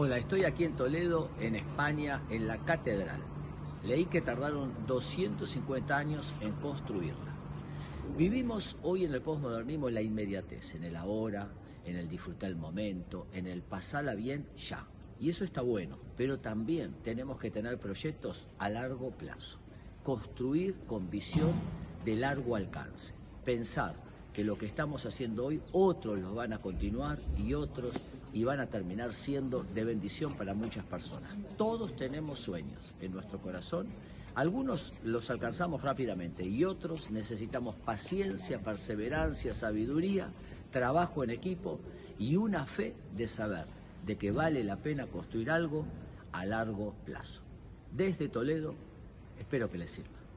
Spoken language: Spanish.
Hola, estoy aquí en Toledo, en España, en la catedral. Leí que tardaron 250 años en construirla. Vivimos hoy en el postmodernismo en la inmediatez, en el ahora, en el disfrutar el momento, en el pasarla bien ya. Y eso está bueno, pero también tenemos que tener proyectos a largo plazo. Construir con visión de largo alcance. Pensar que lo que estamos haciendo hoy otros lo van a continuar y otros y van a terminar siendo de bendición para muchas personas. Todos tenemos sueños en nuestro corazón, algunos los alcanzamos rápidamente y otros necesitamos paciencia, perseverancia, sabiduría, trabajo en equipo y una fe de saber de que vale la pena construir algo a largo plazo. Desde Toledo, espero que les sirva.